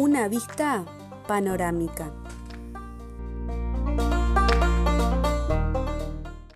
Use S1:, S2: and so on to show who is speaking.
S1: una vista panorámica.